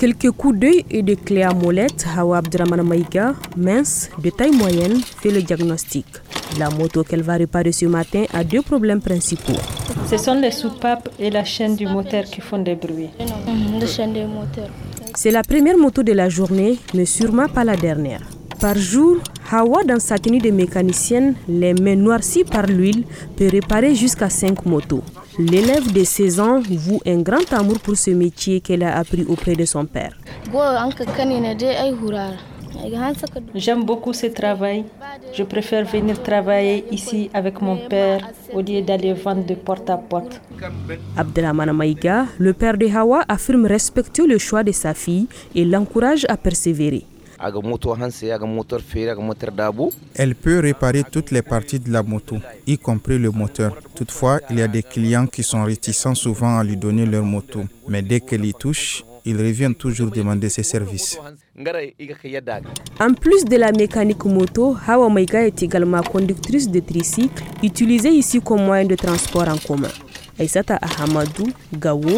quelques coups d'œil et des clés à molette, Hawa Abdraman Maïga, mince, de taille moyenne, fait le diagnostic. La moto qu'elle va réparer ce matin a deux problèmes principaux. Ce sont les soupapes et la chaîne du moteur qui font des bruits. C'est la première moto de la journée, mais sûrement pas la dernière. Par jour, Hawa, dans sa tenue de mécanicienne, les mains noircies par l'huile, peut réparer jusqu'à 5 motos. L'élève de 16 ans voue un grand amour pour ce métier qu'elle a appris auprès de son père. J'aime beaucoup ce travail. Je préfère venir travailler ici avec mon père au lieu d'aller vendre de porte à porte. Abdelrahman Maïga, le père de Hawa, affirme respecter le choix de sa fille et l'encourage à persévérer. Elle peut réparer toutes les parties de la moto, y compris le moteur. Toutefois, il y a des clients qui sont réticents souvent à lui donner leur moto. Mais dès qu'elle y touche, ils reviennent toujours demander ses services. En plus de la mécanique moto, Hawa Maïga est également conductrice de tricycle, utilisée ici comme moyen de transport en commun. Aïsata Ahamadou, Gawo.